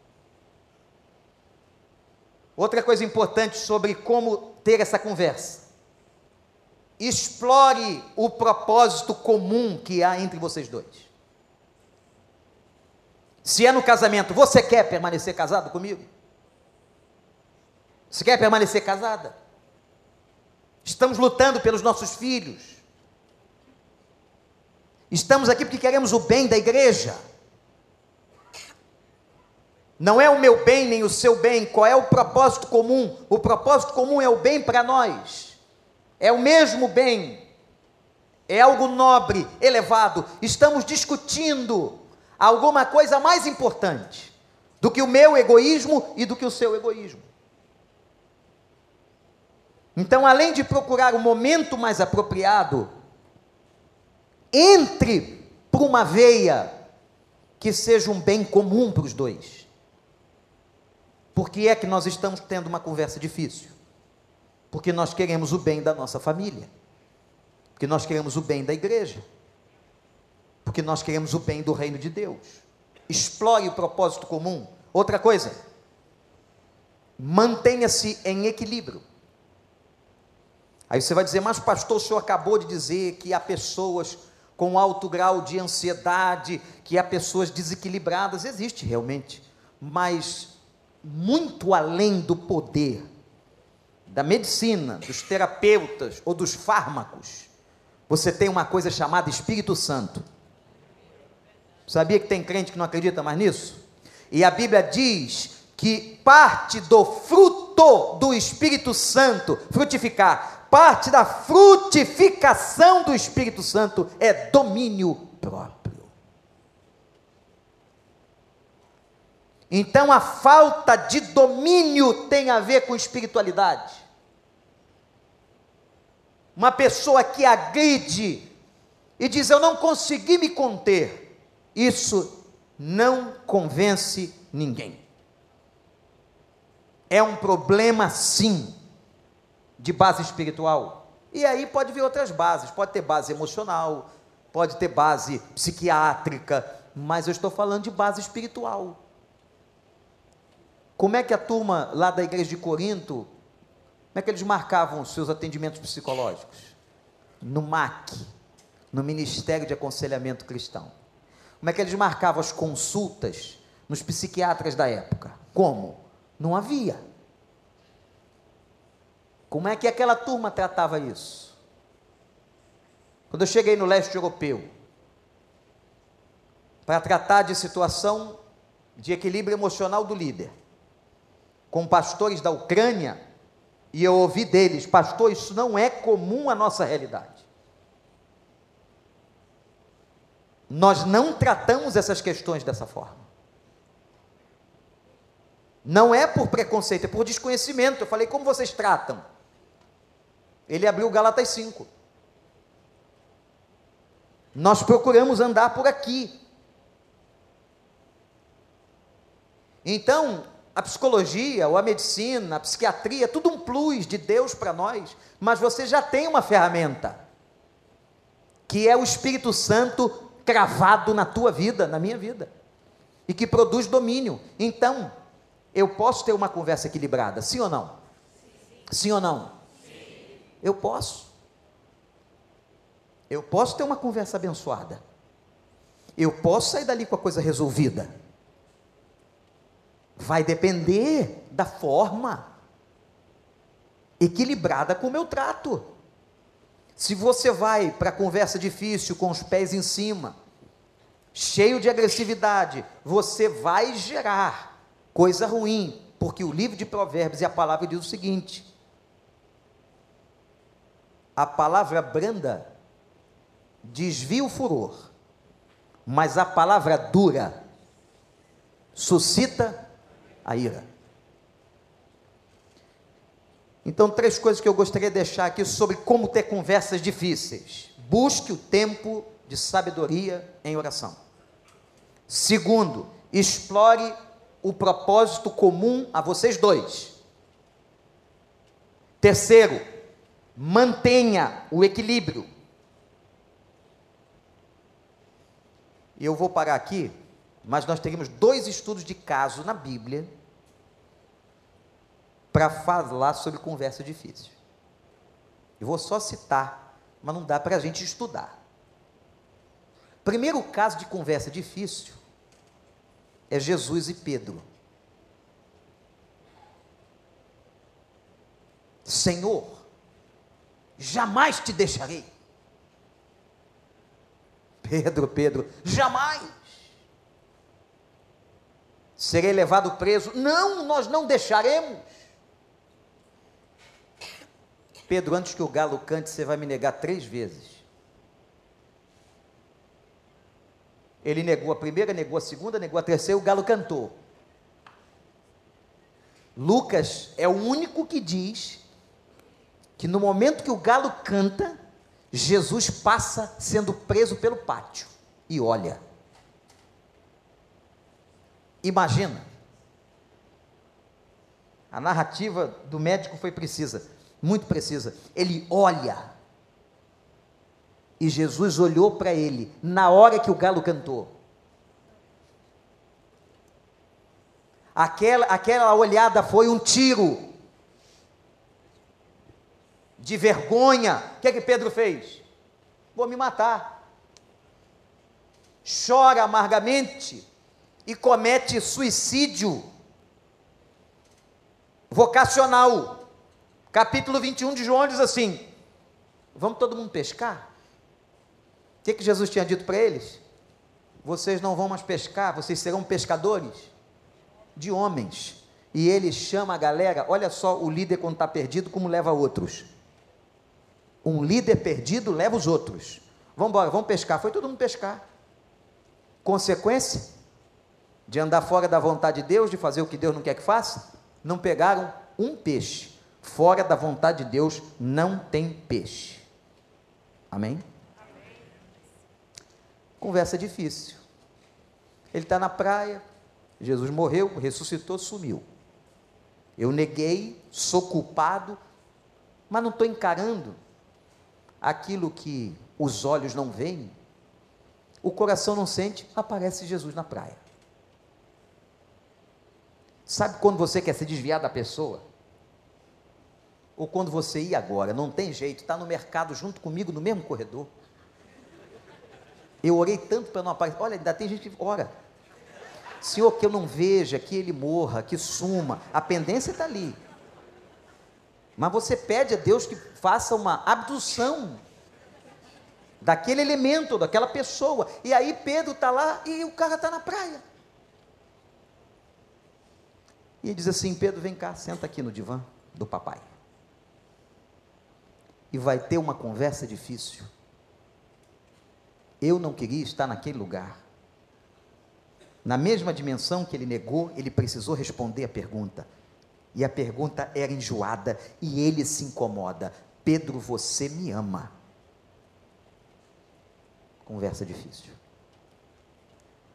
Outra coisa importante sobre como ter essa conversa. Explore o propósito comum que há entre vocês dois. Se é no casamento, você quer permanecer casado comigo? Você quer permanecer casada? Estamos lutando pelos nossos filhos. Estamos aqui porque queremos o bem da igreja. Não é o meu bem nem o seu bem, qual é o propósito comum? O propósito comum é o bem para nós, é o mesmo bem, é algo nobre, elevado. Estamos discutindo alguma coisa mais importante do que o meu egoísmo e do que o seu egoísmo. Então, além de procurar o momento mais apropriado, entre por uma veia que seja um bem comum para os dois. Por que é que nós estamos tendo uma conversa difícil? Porque nós queremos o bem da nossa família. Porque nós queremos o bem da igreja. Porque nós queremos o bem do reino de Deus. Explore o propósito comum. Outra coisa, mantenha-se em equilíbrio. Aí você vai dizer, mas pastor, o senhor acabou de dizer que há pessoas com alto grau de ansiedade, que há pessoas desequilibradas. Existe realmente, mas muito além do poder da medicina, dos terapeutas ou dos fármacos, você tem uma coisa chamada Espírito Santo. Sabia que tem crente que não acredita mais nisso? E a Bíblia diz que parte do fruto do Espírito Santo, frutificar, parte da frutificação do Espírito Santo é domínio próprio. Então a falta de domínio tem a ver com espiritualidade. Uma pessoa que agride e diz eu não consegui me conter, isso não convence ninguém. É um problema sim de base espiritual. E aí pode vir outras bases, pode ter base emocional, pode ter base psiquiátrica, mas eu estou falando de base espiritual. Como é que a turma lá da igreja de Corinto, como é que eles marcavam os seus atendimentos psicológicos? No MAC, no Ministério de Aconselhamento Cristão. Como é que eles marcavam as consultas nos psiquiatras da época? Como? Não havia. Como é que aquela turma tratava isso? Quando eu cheguei no leste europeu, para tratar de situação de equilíbrio emocional do líder, com pastores da Ucrânia, e eu ouvi deles, pastor, isso não é comum à nossa realidade. Nós não tratamos essas questões dessa forma. Não é por preconceito, é por desconhecimento. Eu falei, como vocês tratam? Ele abriu Galatas 5. Nós procuramos andar por aqui. Então, a psicologia, ou a medicina, a psiquiatria, tudo um plus de Deus para nós, mas você já tem uma ferramenta, que é o Espírito Santo cravado na tua vida, na minha vida, e que produz domínio. Então, eu posso ter uma conversa equilibrada, sim ou não? Sim ou não? Eu posso. Eu posso ter uma conversa abençoada. Eu posso sair dali com a coisa resolvida. Vai depender da forma equilibrada como eu trato. Se você vai para a conversa difícil com os pés em cima, cheio de agressividade, você vai gerar coisa ruim, porque o livro de Provérbios e a palavra diz o seguinte: a palavra branda desvia o furor, mas a palavra dura suscita a ira. Então, três coisas que eu gostaria de deixar aqui sobre como ter conversas difíceis. Busque o tempo de sabedoria em oração. Segundo, explore o propósito comum a vocês dois. Terceiro, mantenha o equilíbrio. E eu vou parar aqui, mas nós teríamos dois estudos de caso na Bíblia para falar sobre conversa difícil. Eu vou só citar, mas não dá para a gente estudar. Primeiro caso de conversa difícil é Jesus e Pedro. Senhor, jamais te deixarei. Pedro, Pedro, jamais. Serei levado preso. Não, nós não deixaremos. Pedro, antes que o galo cante, você vai me negar três vezes. Ele negou a primeira, negou a segunda, negou a terceira, o galo cantou. Lucas é o único que diz que no momento que o galo canta, Jesus passa sendo preso pelo pátio. E olha, imagina, a narrativa do médico foi precisa muito precisa. Ele olha. E Jesus olhou para ele na hora que o galo cantou. Aquela, aquela olhada foi um tiro de vergonha. O que é que Pedro fez? Vou me matar. Chora amargamente e comete suicídio vocacional capítulo 21 de João diz assim: Vamos todo mundo pescar? O que, que Jesus tinha dito para eles? Vocês não vão mais pescar, vocês serão pescadores de homens. E ele chama a galera, olha só o líder quando está perdido, como leva outros. Um líder perdido leva os outros. Vamos embora, vamos pescar. Foi todo mundo pescar. Consequência de andar fora da vontade de Deus, de fazer o que Deus não quer que faça, não pegaram um peixe. Fora da vontade de Deus não tem peixe. Amém? Conversa difícil. Ele está na praia, Jesus morreu, ressuscitou, sumiu. Eu neguei, sou culpado, mas não estou encarando aquilo que os olhos não veem, o coração não sente, aparece Jesus na praia. Sabe quando você quer se desviar da pessoa? Ou quando você ir agora, não tem jeito, está no mercado junto comigo no mesmo corredor. Eu orei tanto para não aparecer. Olha, ainda tem gente que ora. Senhor, que eu não veja, que ele morra, que suma. A pendência está ali. Mas você pede a Deus que faça uma abdução daquele elemento, daquela pessoa. E aí Pedro está lá e o cara está na praia. E ele diz assim: Pedro, vem cá, senta aqui no divã do papai e vai ter uma conversa difícil. Eu não queria estar naquele lugar. Na mesma dimensão que ele negou, ele precisou responder a pergunta. E a pergunta era enjoada e ele se incomoda. Pedro, você me ama. Conversa difícil.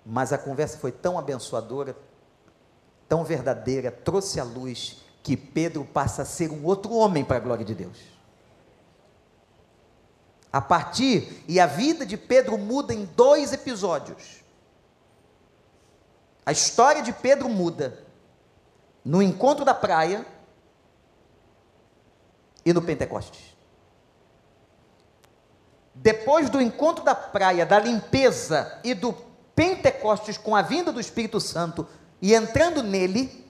Mas a conversa foi tão abençoadora, tão verdadeira, trouxe à luz que Pedro passa a ser um outro homem para a glória de Deus. A partir, e a vida de Pedro muda em dois episódios. A história de Pedro muda no encontro da praia e no Pentecostes. Depois do encontro da praia, da limpeza e do Pentecostes com a vinda do Espírito Santo e entrando nele,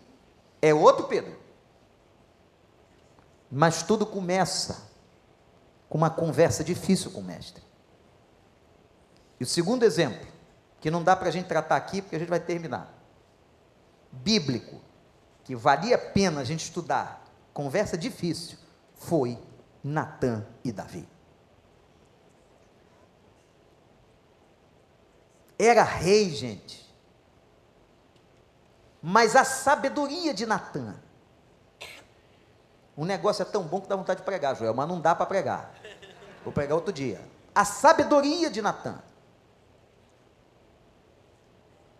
é outro Pedro. Mas tudo começa com uma conversa difícil com o mestre. E o segundo exemplo, que não dá para a gente tratar aqui, porque a gente vai terminar. Bíblico, que valia a pena a gente estudar, conversa difícil, foi Natã e Davi. Era rei, gente. Mas a sabedoria de Natã. O negócio é tão bom que dá vontade de pregar, Joel, mas não dá para pregar. Vou pregar outro dia. A sabedoria de Natã.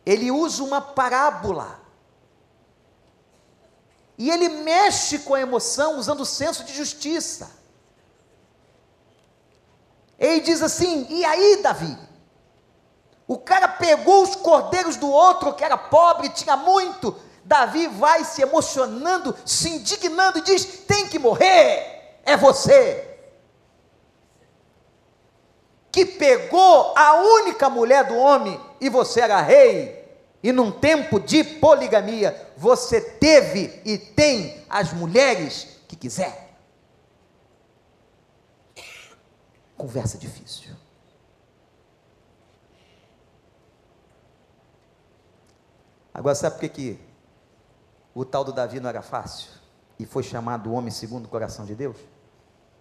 Ele usa uma parábola. E ele mexe com a emoção usando o senso de justiça. Ele diz assim: E aí, Davi? O cara pegou os cordeiros do outro, que era pobre, tinha muito. Davi vai se emocionando, se indignando e diz: Tem que morrer, é você. Que pegou a única mulher do homem e você era rei. E num tempo de poligamia, você teve e tem as mulheres que quiser. Conversa difícil. Agora, sabe por que, que o tal do Davi não era fácil? E foi chamado homem segundo o coração de Deus?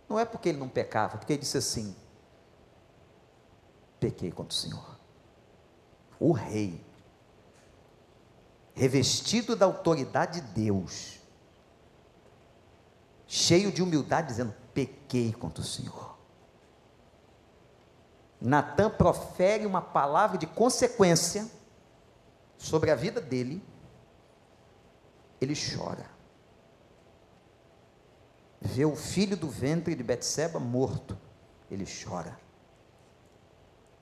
Não é porque ele não pecava, porque ele disse assim: pequei contra o Senhor. O rei, revestido da autoridade de Deus, cheio de humildade, dizendo: pequei contra o Senhor. Natan profere uma palavra de consequência sobre a vida dele, ele chora. Vê o filho do ventre de Betseba morto, ele chora.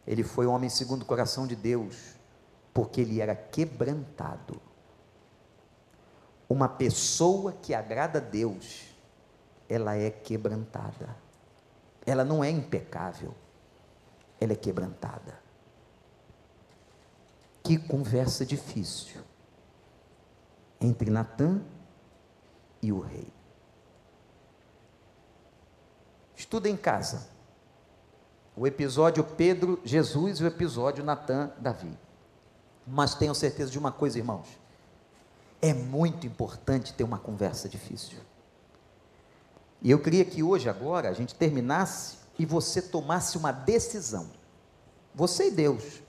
Ele foi um homem segundo o coração de Deus, porque ele era quebrantado. Uma pessoa que agrada a Deus, ela é quebrantada. Ela não é impecável, ela é quebrantada. Que conversa difícil entre Natã e o rei. Estuda em casa o episódio Pedro, Jesus e o episódio Natã, Davi. Mas tenho certeza de uma coisa, irmãos. É muito importante ter uma conversa difícil. E eu queria que hoje, agora, a gente terminasse e você tomasse uma decisão. Você e Deus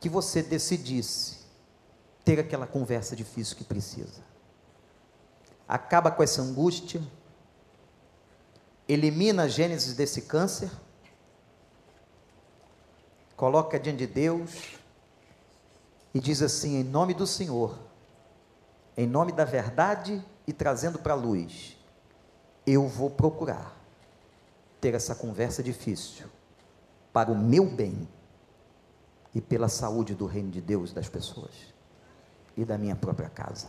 que você decidisse ter aquela conversa difícil que precisa. Acaba com essa angústia, elimina a gênese desse câncer, coloca diante de Deus e diz assim: em nome do Senhor, em nome da verdade e trazendo para a luz, eu vou procurar ter essa conversa difícil para o meu bem e pela saúde do reino de Deus das pessoas e da minha própria casa.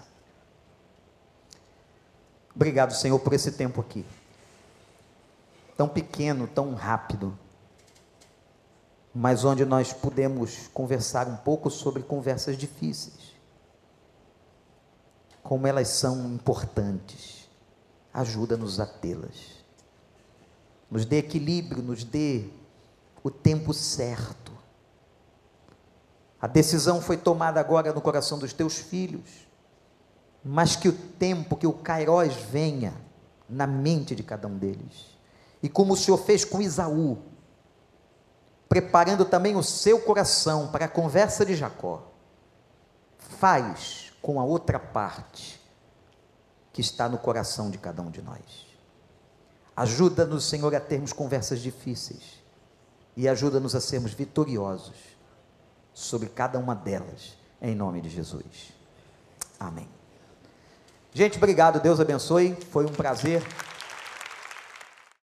Obrigado, Senhor, por esse tempo aqui. Tão pequeno, tão rápido, mas onde nós pudemos conversar um pouco sobre conversas difíceis. Como elas são importantes. Ajuda-nos a tê-las. Nos dê equilíbrio, nos dê o tempo certo a decisão foi tomada agora no coração dos teus filhos, mas que o tempo, que o Kairós venha na mente de cada um deles. E como o Senhor fez com Isaú, preparando também o seu coração para a conversa de Jacó, faz com a outra parte que está no coração de cada um de nós. Ajuda-nos, Senhor, a termos conversas difíceis e ajuda-nos a sermos vitoriosos sobre cada uma delas, em nome de Jesus. Amém. Gente, obrigado, Deus abençoe, foi um prazer.